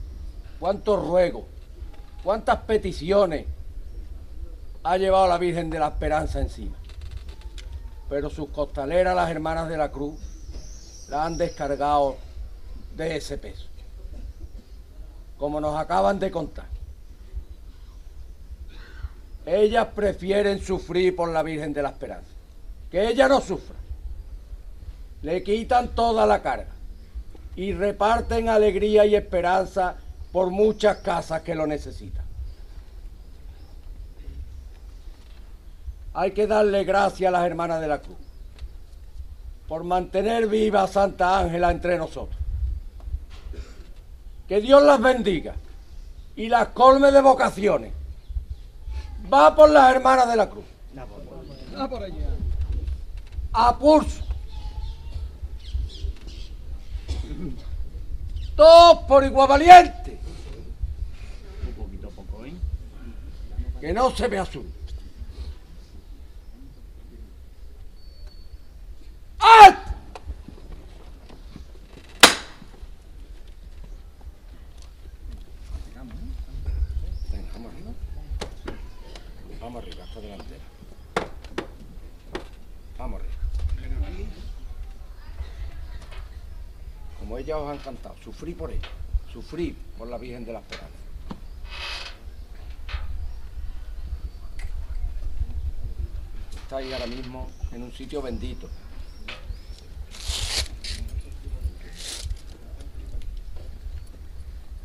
cuántos ruegos, cuántas peticiones ha llevado la Virgen de la Esperanza encima? Pero sus costaleras, las hermanas de la cruz, la han descargado de ese peso. Como nos acaban de contar. Ellas prefieren sufrir por la Virgen de la Esperanza. Que ella no sufra. Le quitan toda la carga y reparten alegría y esperanza por muchas casas que lo necesitan. Hay que darle gracias a las hermanas de la cruz por mantener viva a Santa Ángela entre nosotros. Que Dios las bendiga y las colme de vocaciones. Va por las hermanas de la cruz. A pulso. Todos por igual valiente. Que no se me asuste. ¡Alto! Venga, vamos arriba. Vamos arriba, hasta delantera. Vamos arriba. Ellas os han cantado, sufrí por ella, sufrí por la Virgen de la Esperanza. Estáis ahora mismo en un sitio bendito.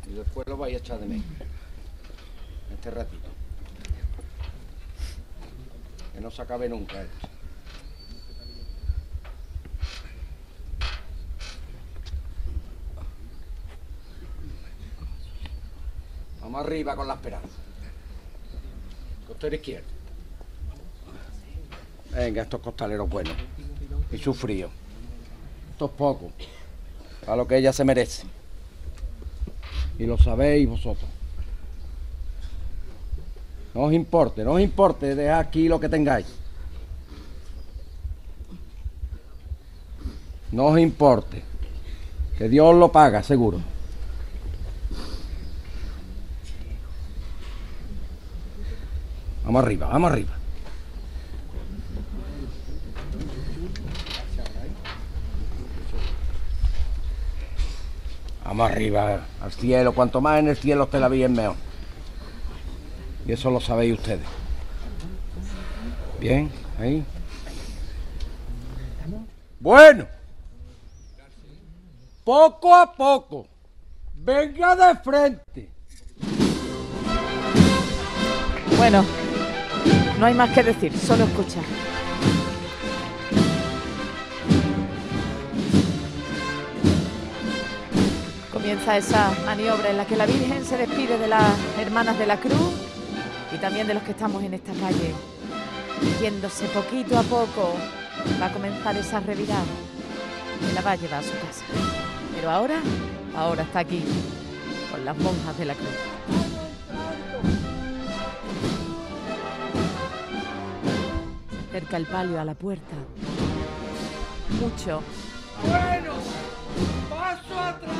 Y después lo vais a echar de menos. Este ratito. Que no se acabe nunca esto. Arriba con la esperanza. Costero izquierdo. Venga, estos costaleros buenos. Y su frío. Esto es poco. A lo que ella se merece. Y lo sabéis vosotros. No os importe, no os importe, dejad aquí lo que tengáis. No os importe. Que Dios lo paga, seguro. Vamos arriba, vamos arriba. Vamos arriba, al cielo. Cuanto más en el cielo esté la bien mejor. Y eso lo sabéis ustedes. Bien, ahí. Bueno. Poco a poco. Venga de frente. Bueno, no hay más que decir, solo escuchar. Comienza esa maniobra en la que la Virgen se despide de las hermanas de la cruz y también de los que estamos en esta calle. Yéndose poquito a poco va a comenzar esa revirada que la va a llevar a su casa. Pero ahora, ahora está aquí, con las monjas de la cruz. Cerca el palio a la puerta. Mucho. Bueno, paso atrás.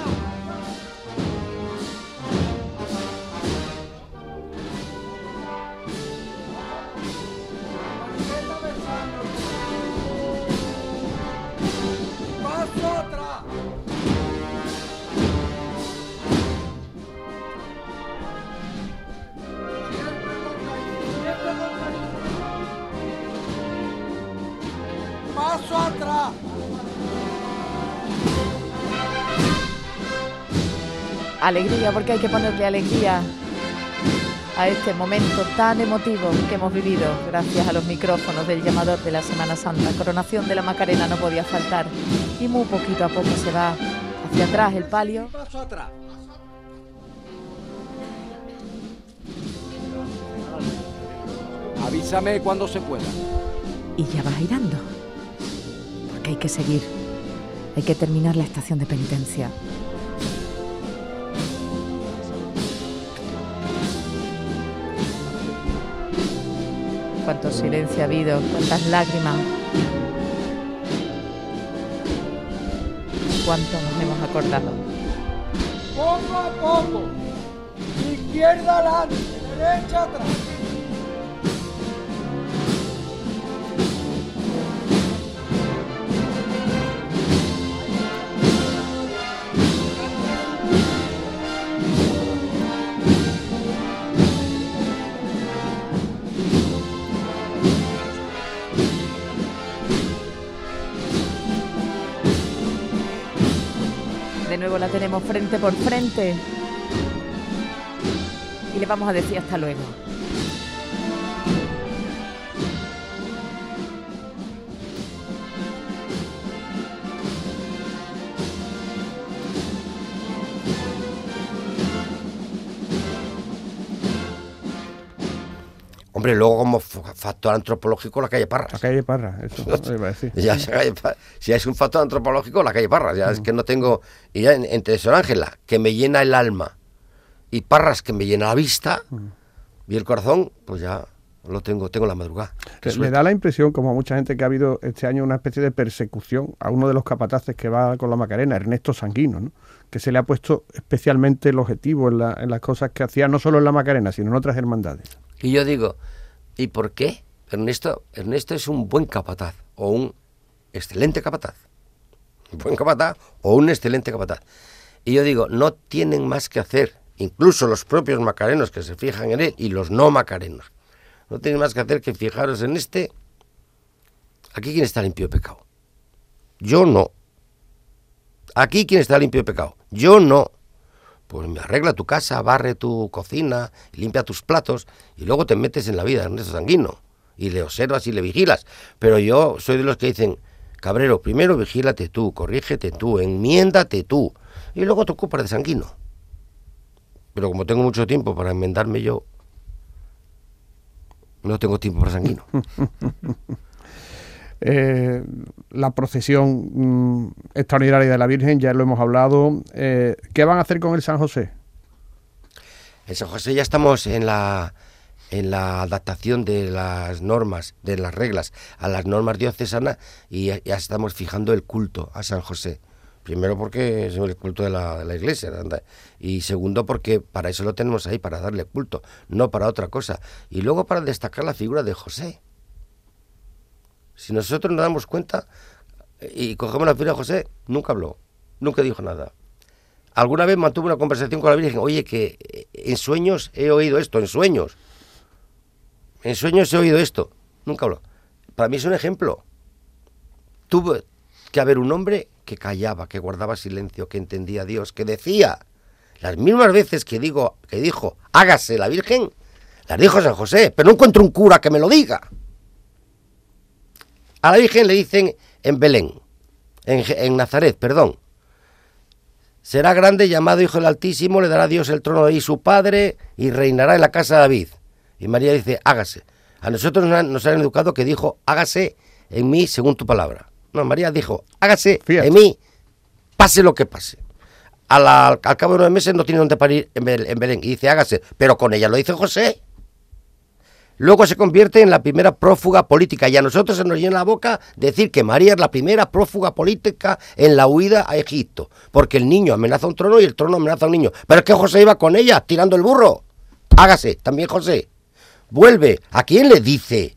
Alegría, porque hay que ponerle alegría a este momento tan emotivo que hemos vivido gracias a los micrófonos del llamador de la Semana Santa. Coronación de la Macarena no podía faltar y muy poquito a poco se va hacia atrás el palio. Paso atrás. Avísame cuando se pueda. y ya va girando. Porque hay que seguir. Hay que terminar la estación de penitencia. Cuánto silencio ha habido, cuántas lágrimas. Cuánto nos hemos acordado. Poco a poco. Izquierda adelante, derecha atrás. Nuevo la tenemos frente por frente. Y le vamos a decir hasta luego. Hombre, luego como factor antropológico la calle Parras. La calle Parra, eso (laughs) iba a decir. Ya calle si es un factor antropológico, la calle Parras. Ya es que no tengo. Y ya en- entre Sor Ángela, que me llena el alma, y Parras, que me llena la vista, y el corazón, pues ya lo tengo, tengo la madrugada. Me da la impresión, como a mucha gente, que ha habido este año una especie de persecución a uno de los capataces que va con la Macarena, Ernesto Sanguino, ¿no? que se le ha puesto especialmente el objetivo en, la- en las cosas que hacía, no solo en la Macarena, sino en otras hermandades. Y yo digo, ¿y por qué? Ernesto, Ernesto es un buen capataz, o un excelente capataz. Buen capataz o un excelente capataz. Y yo digo, no tienen más que hacer, incluso los propios macarenos que se fijan en él y los no macarenos. No tienen más que hacer que fijaros en este. Aquí quién está limpio pecado. Yo no. Aquí quién está limpio pecado. Yo no. Pues me arregla tu casa, barre tu cocina, limpia tus platos y luego te metes en la vida de Ernesto Sanguino y le observas y le vigilas. Pero yo soy de los que dicen, Cabrero, primero vigílate tú, corrígete tú, enmiéndate tú y luego te ocupas de Sanguino. Pero como tengo mucho tiempo para enmendarme yo, no tengo tiempo para Sanguino. (laughs) Eh, la procesión mm, extraordinaria de la Virgen, ya lo hemos hablado. Eh, ¿Qué van a hacer con el San José? En San José ya estamos en la en la adaptación de las normas, de las reglas a las normas diocesanas y ya, estamos fijando el culto a San José. Primero porque es el culto de la, de la iglesia y segundo porque para eso lo tenemos ahí, para darle culto, no para otra cosa. Y luego para destacar la figura de José. Si nosotros nos damos cuenta y cogemos la figura de José, nunca habló, nunca dijo nada. Alguna vez mantuve una conversación con la Virgen, oye, que eh, en sueños he oído esto, en sueños. En sueños he oído esto. Nunca habló. Para mí es un ejemplo. Tuvo que haber un hombre que callaba, que guardaba silencio, que entendía a Dios, que decía las mismas veces que digo, que dijo, hágase la Virgen, las dijo San José, pero no encuentro un cura que me lo diga. A la Virgen le dicen en Belén, en, Nazaret, perdón. Será grande, llamado Hijo del Altísimo, le dará a Dios el trono de su padre y reinará en la casa de David. Y María dice, hágase. A nosotros nos han, nos han educado que dijo, hágase en mí según tu palabra. No, María dijo, hágase Fíjate. en mí, pase lo que pase. A la- al cabo de nueve meses no tiene dónde parir en Belén. Y dice, hágase. Pero con ella lo dice José. Luego se convierte en la primera prófuga política y a nosotros se nos llena la boca decir que María es la primera prófuga política en la huida a Egipto, porque el niño amenaza a un trono y el trono amenaza a un niño. Pero es que José iba con ella tirando el burro. Hágase, también José. Vuelve. ¿A quién le dice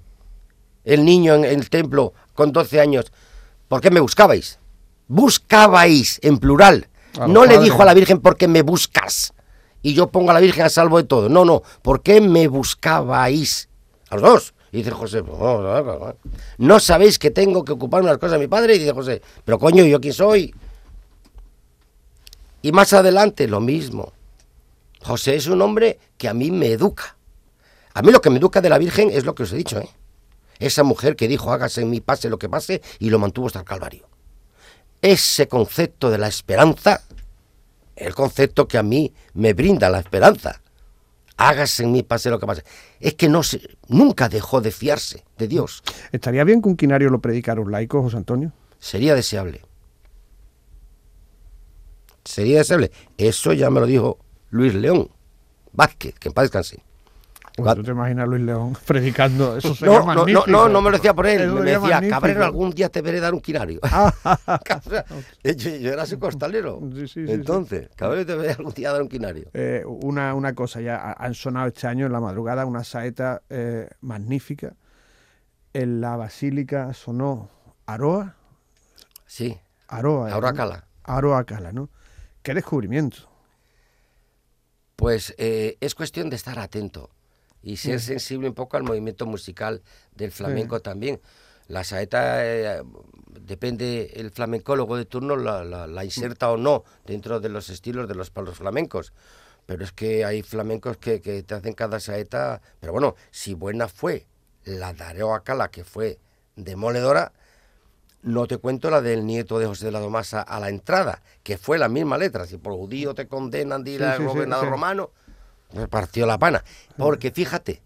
el niño en el templo con 12 años? ¿Por qué me buscabais? Buscabais en plural. No le dijo a la Virgen porque me buscas y yo pongo a la Virgen a salvo de todo. No, no, ¿por qué me buscabais? A los dos. Y dice José, pues, no, no, no, no. ¿no sabéis que tengo que ocuparme las cosas de mi padre? Y dice José, pero coño, ¿yo quién soy? Y más adelante lo mismo. José es un hombre que a mí me educa. A mí lo que me educa de la Virgen es lo que os he dicho, ¿eh? Esa mujer que dijo, hágase en mí pase lo que pase, y lo mantuvo hasta el Calvario. Ese concepto de la esperanza, el concepto que a mí me brinda la esperanza. Hágase en mí pase lo que pase. Es que no se, nunca dejó de fiarse de Dios. ¿Estaría bien que un quinario lo predicara un laico, José Antonio? Sería deseable. Sería deseable. Eso ya me lo dijo Luis León Vázquez, que en paz descanse. Pues ¿Tú te imaginas a Luis León (laughs) predicando? Eso no, no, no, no, no, me lo decía por él. me decía, cabrero, algún día te veré dar un quinario. (laughs) (laughs) yo, yo, era su costalero. Sí, sí, Entonces, sí. cabrero, te veré algún día dar un quinario. Eh, una, una cosa, ya han sonado este año en la madrugada una saeta eh, magnífica. En la basílica sonó Aroa. Sí. Aroa. ¿eh? Aroa Cala. Aroa Cala, ¿no? ¿Qué descubrimiento? Pues eh, es cuestión de estar atento y ser sensible un poco al movimiento musical del flamenco también. La saeta, eh, depende el flamencólogo de turno, la, la, inserta o no dentro de los estilos de los palos flamencos. Pero es que hay flamencos que, que te hacen cada saeta. Pero bueno, si buena fue la de Cala, que fue demoledora, no te cuento la del nieto de José de la Domasa a la entrada, que fue la misma letra. Si por judío te condenan, dile al gobernador romano, me partió la pana. Porque fíjate,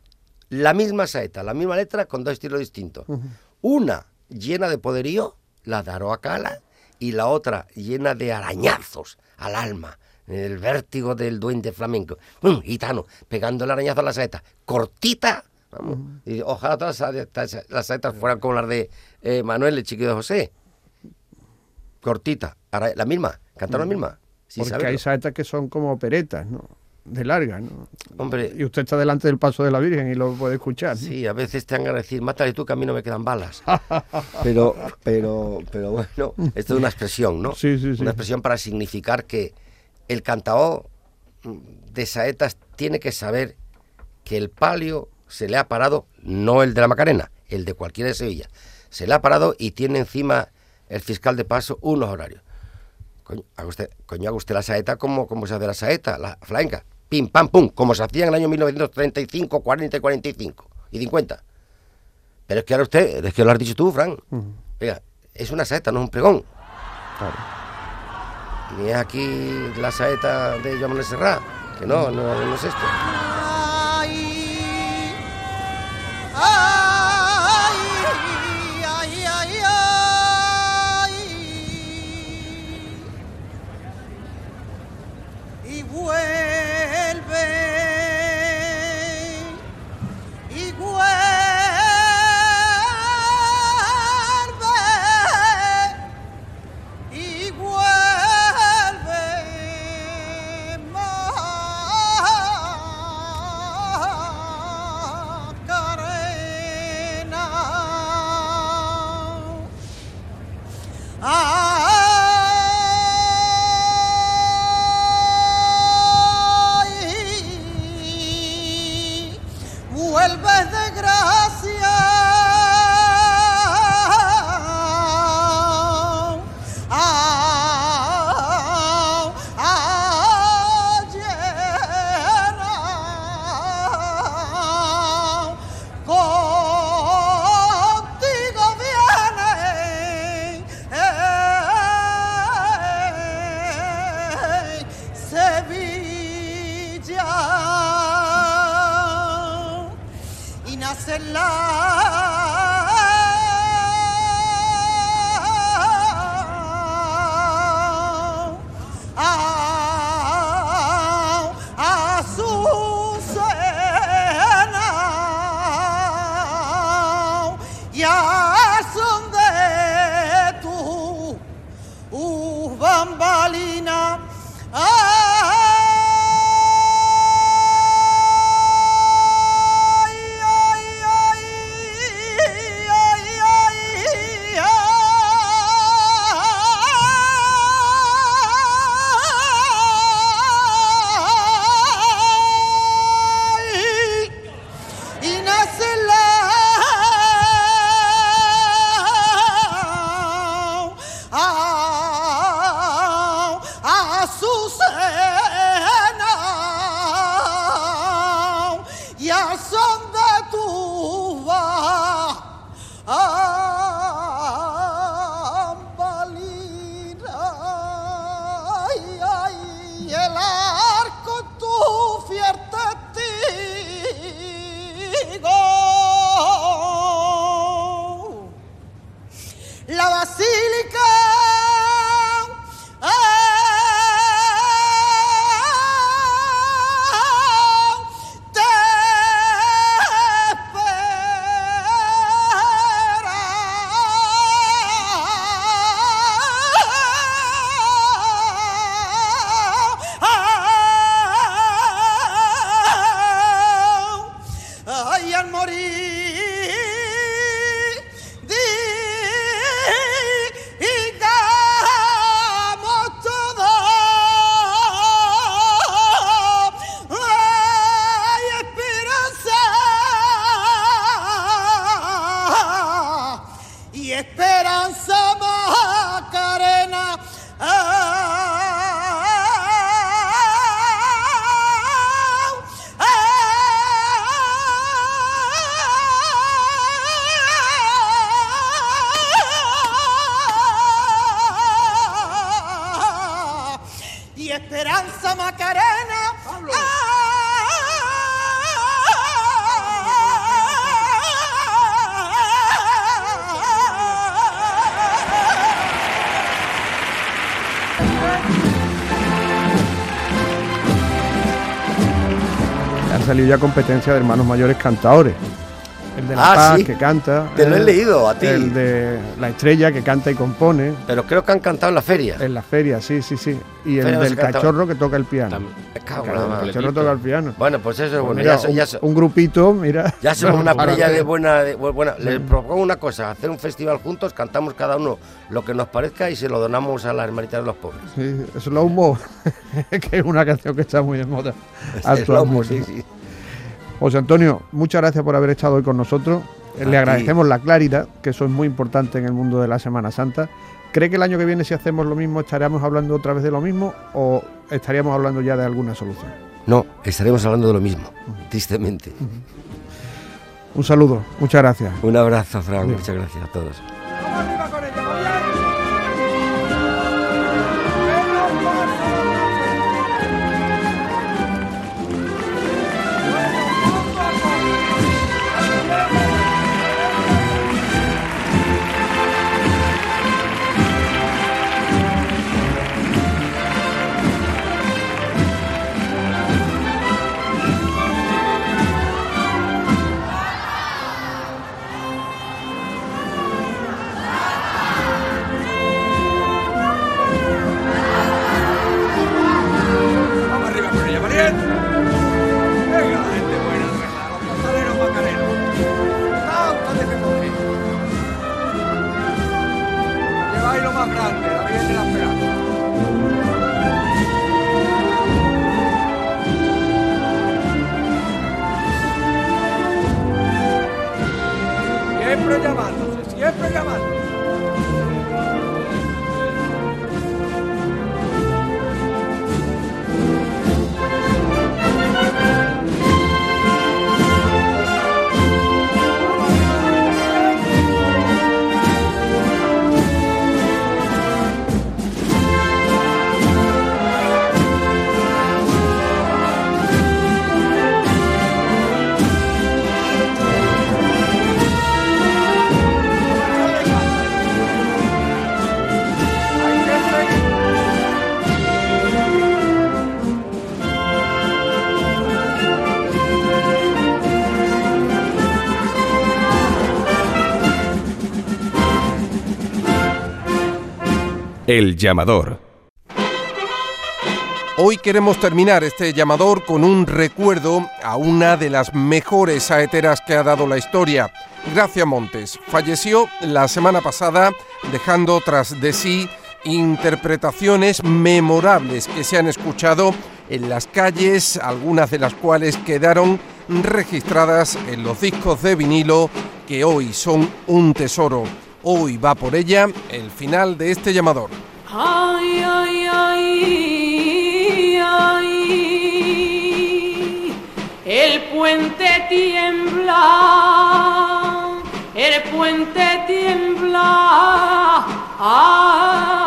la misma saeta, la misma letra con dos estilos distintos. Una llena de poderío, la de Aroacala, y la otra llena de arañazos al alma, el vértigo del duende flamenco. Un gitano, pegando el arañazo a la saeta, cortita. Vamos. y ojalá todas las saetas fueran como las de eh, Manuel, el chiquillo de José. Cortita, la misma, cantaron la misma. Porque hay saetas que son como operetas, ¿no? De larga, ¿no? Hombre. Y usted está delante del paso de la Virgen y lo puede escuchar. Sí, a veces te van a decir, mátale tú que a mí no me quedan balas. (laughs) pero, pero, pero bueno, esto es una expresión, ¿no? Sí, sí, sí. Una expresión para significar que el cantao de saetas tiene que saber que el palio se le ha parado, no el de la Macarena, el de cualquiera de Sevilla, se le ha parado y tiene encima el fiscal de paso unos horarios. Coño, haga usted, coño, haga usted la saeta como, como se hace la saeta, la flamenca pim, pam, pum, como se hacía en el año 1935, 40 y 45 y 50. Pero es que ahora usted, es que lo has dicho tú, Fran. es una saeta, no es un pregón. Claro. Ni es aquí la saeta de Joan Serrat, que no, no, no es esto. Ya competencia de hermanos mayores cantadores. El de La Ah, Paz, sí. que canta. Te lo he leído a ti. El de La Estrella, que canta y compone. Pero creo que han cantado en la feria. En la feria, sí, sí, sí. Y el del cachorro que toca el piano. En el cachorro toca el piano. Bueno, pues eso es Pues bueno. mira, ya, un, ya un grupito, mira. ya somos una playa de buena. de bu- buena. Les propongo una cosa: hacer un festival juntos, cantamos cada uno lo que nos parezca y se lo donamos a las hermanitas de los pobres. Sí, Slow Mo, (laughs) que es una canción que está muy de moda Slow (laughs) Mo, actualmente. sí, sí. José Antonio, muchas gracias por haber estado hoy con nosotros. A Le ti. agradecemos la claridad, que eso es muy importante en el mundo de la Semana Santa. ¿Cree que el año que viene, si hacemos lo mismo, estaríamos hablando otra vez de lo mismo o estaríamos hablando ya de alguna solución? No, estaremos hablando de lo mismo, tristemente. Un saludo, muchas gracias. Un abrazo, Frank. Muchas gracias a todos. El llamador. Hoy queremos terminar este llamador con un recuerdo a una de las mejores saeteras que ha dado la historia, Gracia Montes. Falleció la semana pasada dejando tras de sí interpretaciones memorables que se han escuchado en las calles, algunas de las cuales quedaron registradas en los discos de vinilo que hoy son un tesoro. Hoy va por ella el final de este llamador. Ay, ay, ay, ay, el puente tiembla, el puente tiembla. Ay.